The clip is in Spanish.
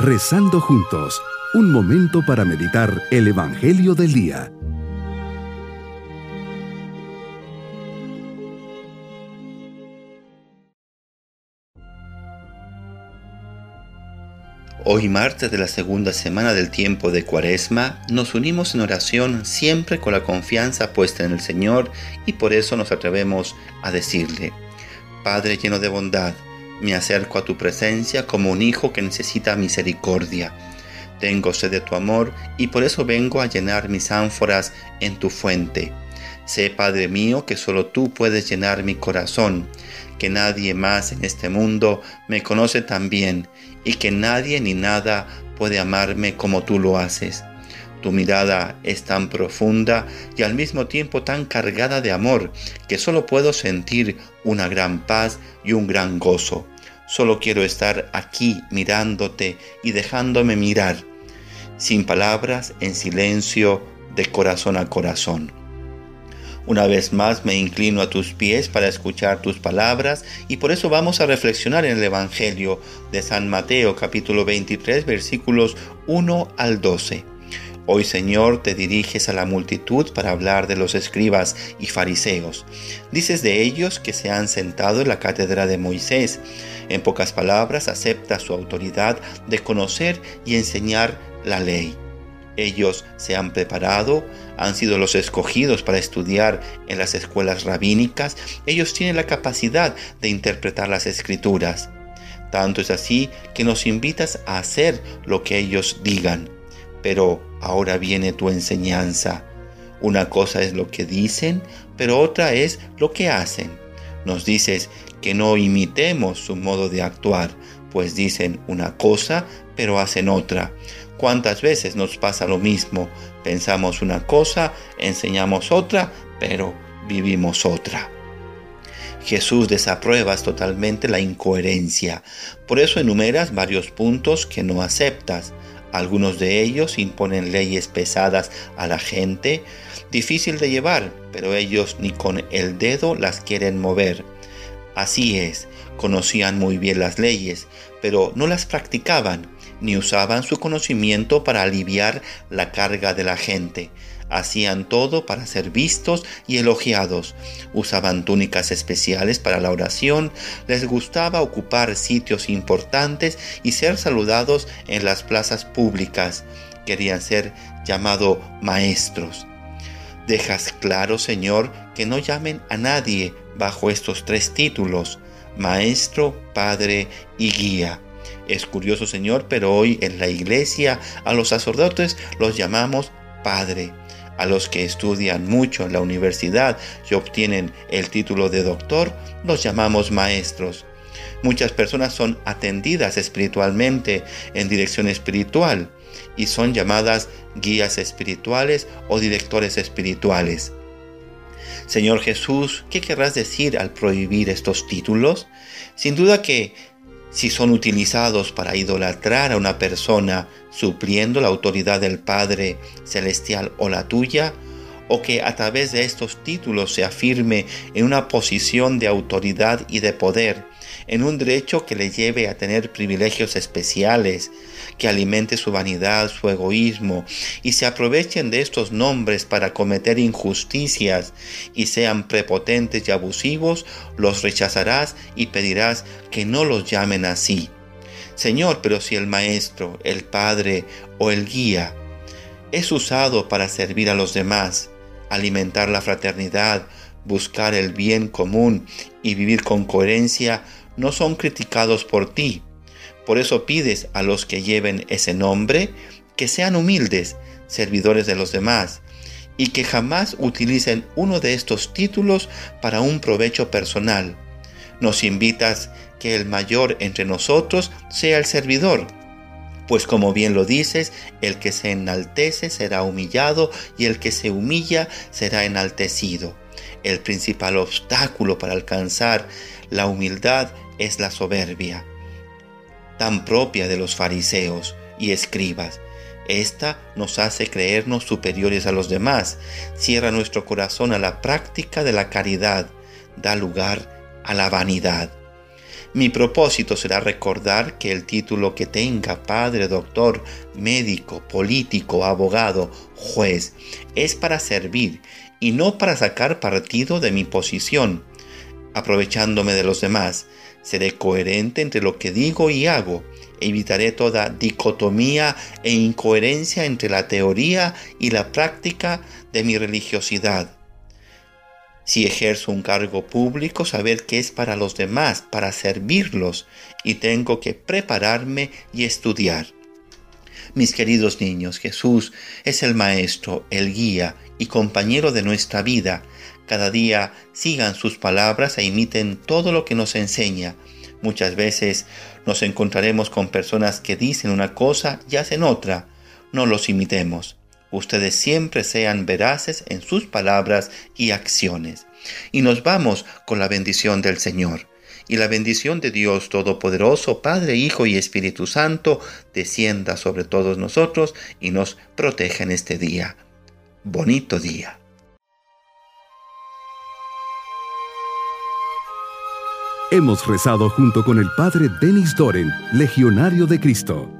Rezando juntos, un momento para meditar el Evangelio del Día. Hoy martes de la segunda semana del tiempo de Cuaresma, nos unimos en oración siempre con la confianza puesta en el Señor y por eso nos atrevemos a decirle, Padre lleno de bondad, me acerco a tu presencia como un hijo que necesita misericordia. Tengo sed de tu amor y por eso vengo a llenar mis ánforas en tu fuente. Sé, Padre mío, que solo tú puedes llenar mi corazón, que nadie más en este mundo me conoce tan bien y que nadie ni nada puede amarme como tú lo haces. Tu mirada es tan profunda y al mismo tiempo tan cargada de amor que solo puedo sentir una gran paz y un gran gozo. Solo quiero estar aquí mirándote y dejándome mirar, sin palabras, en silencio, de corazón a corazón. Una vez más me inclino a tus pies para escuchar tus palabras y por eso vamos a reflexionar en el Evangelio de San Mateo capítulo 23 versículos 1 al 12. Hoy Señor te diriges a la multitud para hablar de los escribas y fariseos. Dices de ellos que se han sentado en la cátedra de Moisés. En pocas palabras, acepta su autoridad de conocer y enseñar la ley. Ellos se han preparado, han sido los escogidos para estudiar en las escuelas rabínicas, ellos tienen la capacidad de interpretar las escrituras. Tanto es así que nos invitas a hacer lo que ellos digan. Pero ahora viene tu enseñanza. Una cosa es lo que dicen, pero otra es lo que hacen. Nos dices que no imitemos su modo de actuar, pues dicen una cosa, pero hacen otra. ¿Cuántas veces nos pasa lo mismo? Pensamos una cosa, enseñamos otra, pero vivimos otra. Jesús desapruebas totalmente la incoherencia. Por eso enumeras varios puntos que no aceptas. Algunos de ellos imponen leyes pesadas a la gente, difícil de llevar, pero ellos ni con el dedo las quieren mover. Así es, conocían muy bien las leyes, pero no las practicaban ni usaban su conocimiento para aliviar la carga de la gente. Hacían todo para ser vistos y elogiados. Usaban túnicas especiales para la oración, les gustaba ocupar sitios importantes y ser saludados en las plazas públicas. Querían ser llamados maestros. Dejas claro, Señor, que no llamen a nadie bajo estos tres títulos, Maestro, Padre y Guía es curioso, Señor, pero hoy en la iglesia a los sacerdotes los llamamos Padre. A los que estudian mucho en la universidad y obtienen el título de doctor, los llamamos maestros. Muchas personas son atendidas espiritualmente en dirección espiritual y son llamadas guías espirituales o directores espirituales. Señor Jesús, ¿qué querrás decir al prohibir estos títulos? Sin duda que si son utilizados para idolatrar a una persona, supliendo la autoridad del Padre Celestial o la tuya, o que a través de estos títulos se afirme en una posición de autoridad y de poder, en un derecho que le lleve a tener privilegios especiales, que alimente su vanidad, su egoísmo, y se aprovechen de estos nombres para cometer injusticias y sean prepotentes y abusivos, los rechazarás y pedirás que no los llamen así. Señor, pero si el maestro, el padre o el guía es usado para servir a los demás, alimentar la fraternidad, buscar el bien común y vivir con coherencia, no son criticados por ti. Por eso pides a los que lleven ese nombre que sean humildes, servidores de los demás, y que jamás utilicen uno de estos títulos para un provecho personal. Nos invitas que el mayor entre nosotros sea el servidor, pues como bien lo dices, el que se enaltece será humillado y el que se humilla será enaltecido. El principal obstáculo para alcanzar la humildad es la soberbia, tan propia de los fariseos y escribas. Esta nos hace creernos superiores a los demás, cierra nuestro corazón a la práctica de la caridad, da lugar a la vanidad. Mi propósito será recordar que el título que tenga padre, doctor, médico, político, abogado, juez, es para servir y no para sacar partido de mi posición, aprovechándome de los demás. Seré coherente entre lo que digo y hago. Evitaré toda dicotomía e incoherencia entre la teoría y la práctica de mi religiosidad. Si ejerzo un cargo público, saber que es para los demás, para servirlos, y tengo que prepararme y estudiar. Mis queridos niños, Jesús es el Maestro, el guía y compañero de nuestra vida. Cada día sigan sus palabras e imiten todo lo que nos enseña. Muchas veces nos encontraremos con personas que dicen una cosa y hacen otra. No los imitemos. Ustedes siempre sean veraces en sus palabras y acciones. Y nos vamos con la bendición del Señor y la bendición de Dios Todopoderoso, Padre, Hijo y Espíritu Santo, descienda sobre todos nosotros y nos proteja en este día. Bonito día. Hemos rezado junto con el Padre Denis Doren, Legionario de Cristo.